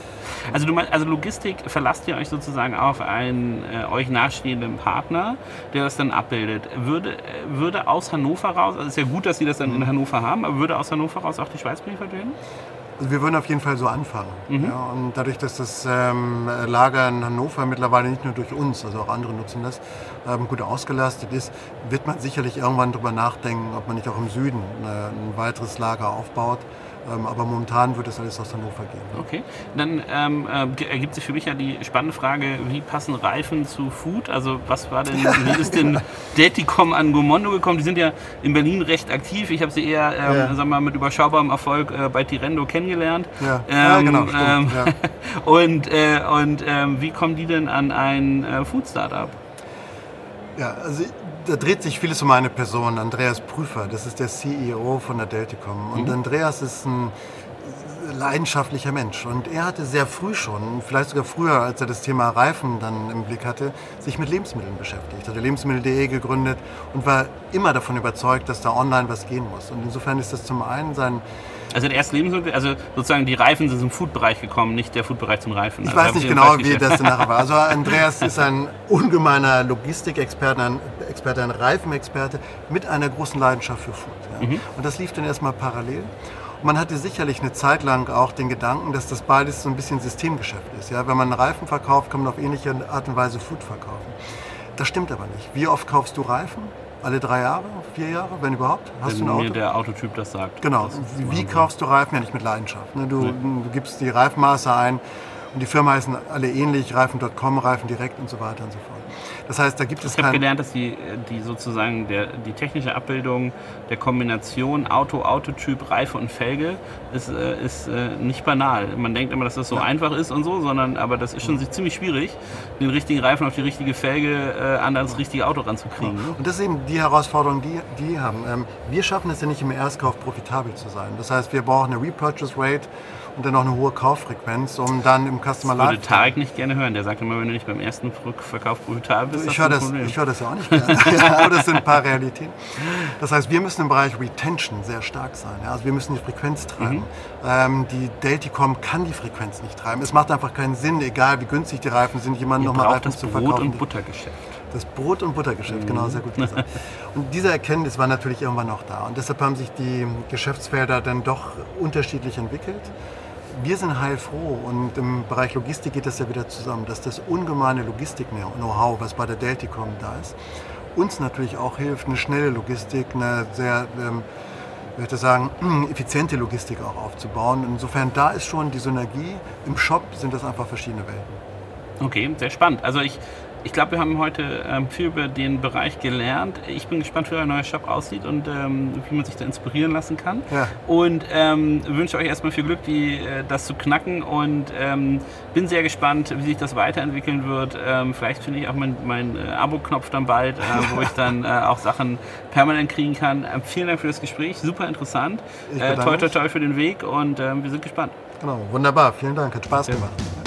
Also, du meinst, also Logistik verlasst ihr euch sozusagen auf einen äh, euch nahestehenden Partner, der das dann abbildet. Würde, äh, würde aus Hannover raus, also es ist ja gut, dass sie das dann in Hannover haben, aber würde aus Hannover raus auch die Schweiz beliefert werden? Also wir würden auf jeden Fall so anfangen. Ja, und dadurch, dass das ähm, Lager in Hannover mittlerweile nicht nur durch uns, also auch andere nutzen das, ähm, gut ausgelastet ist, wird man sicherlich irgendwann darüber nachdenken, ob man nicht auch im Süden äh, ein weiteres Lager aufbaut. Ähm, aber momentan wird das alles aus Hannover gehen. Okay, dann ähm, äh, ergibt sich für mich ja die spannende Frage, wie passen Reifen zu Food? Also was war denn, wie ist denn Daticom an Gomondo gekommen? Die sind ja in Berlin recht aktiv. Ich habe sie eher, ähm, Ja. sagen wir mal, mit überschaubarem Erfolg äh, bei Tirendo kennengelernt. Ja, ja Ähm, genau. Stimmt, ähm, ja. Und, äh, und ähm, wie kommen die denn an ein äh, Food-Startup? Ja, also da dreht sich vieles um eine Person, Andreas Prüfer. Das ist der CEO von der Delticom. Und Andreas ist ein leidenschaftlicher Mensch. Und er hatte sehr früh schon, vielleicht sogar früher, als er das Thema Reifen dann im Blick hatte, sich mit Lebensmitteln beschäftigt. Hat Lebensmittel.de gegründet und war immer davon überzeugt, dass da online was gehen muss. Und insofern ist das zum einen sein Also der erste Lebensmittel, also sozusagen die Reifen sind zum Food-Bereich gekommen, nicht der Food-Bereich zum Reifen. Ich Also weiß nicht ich genau, wie das nachher war. Also Andreas ist ein ungemeiner Logistikexperte, ein Experte, ein Reifenexperte mit einer großen Leidenschaft für Food. Ja. Und das lief dann erstmal parallel. Und man hatte sicherlich eine Zeit lang auch den Gedanken, dass das beides so ein bisschen Systemgeschäft ist. Ja. Wenn man Reifen verkauft, kann man auf ähnliche Art und Weise Food verkaufen. Das stimmt aber nicht. Wie oft kaufst du Reifen? Alle drei Jahre, vier Jahre, wenn überhaupt? Hast du Wenn ein mir Auto? der Autotyp das sagt. Genau. Das Wie, kaufst du Reifen? Ja, nicht mit Leidenschaft. Ne? Du, du gibst die Reifenmaße ein und die Firmen heißen alle ähnlich, Reifen.com, Reifen direkt und so weiter und so fort. Das heißt, da gibt es Ich habe gelernt, dass die, die sozusagen der, die technische Abbildung der Kombination Auto, Autotyp, Reife und Felge ist, äh, ist äh, nicht banal. Man denkt immer, dass das so einfach ist und so, sondern aber das ist schon ziemlich schwierig, den richtigen Reifen auf die richtige Felge äh, an das richtige Auto ranzukriegen. Ne? Und das ist eben die Herausforderung, die die haben. Ähm, wir schaffen es ja nicht im Erstkauf profitabel zu sein. Das heißt, wir brauchen eine Repurchase Rate und dann auch eine hohe Kauffrequenz, um dann im Customer Würde Lifetime... Tarek nicht gerne hören. Der sagt immer, wenn du nicht beim ersten Verkauf profitabel bist, Ich höre das, Problem. ich das ja auch nicht gerne. aber das sind ein paar Realitäten. Das heißt, wir müssen im Bereich Retention sehr stark sein. Also wir müssen die Frequenz treiben. Mhm. Ähm, die Delticom kann die Frequenz nicht treiben. Es macht einfach keinen Sinn, egal wie günstig die Reifen sind, jemandem Ihr nochmal Reifen das zu Brot- verkaufen. und Buttergeschäft. Das Brot- und Buttergeschäft, genau, sehr gut gesagt. Und diese Erkenntnis war natürlich irgendwann noch da. Und deshalb haben sich die Geschäftsfelder dann doch unterschiedlich entwickelt. Wir sind heilfroh und im Bereich Logistik geht das ja wieder zusammen, dass das ungemeine Logistik-Know-how, was bei der Delticom da ist, uns natürlich auch hilft, eine schnelle Logistik, eine sehr, ähm, ich möchte sagen, effiziente Logistik auch aufzubauen. Insofern, da ist schon die Synergie. Im Shop sind das einfach verschiedene Welten. Okay, sehr spannend. Also ich, ich glaube, wir haben heute ähm, viel über den Bereich gelernt. Ich bin gespannt, wie euer neuer Shop aussieht und ähm, wie man sich da inspirieren lassen kann. Ja. Und ähm, wünsche euch erstmal viel Glück, die, äh, das zu knacken und ähm, bin sehr gespannt, wie sich das weiterentwickeln wird. Ähm, vielleicht finde ich auch meinen mein, äh, Abo-Knopf dann bald, äh, wo ich dann äh, auch Sachen permanent kriegen kann. Ähm, vielen Dank für das Gespräch, super interessant. Äh, toi, toi, toi für den Weg und wir sind gespannt. Genau, wunderbar. Vielen Dank, hat Spaß gemacht.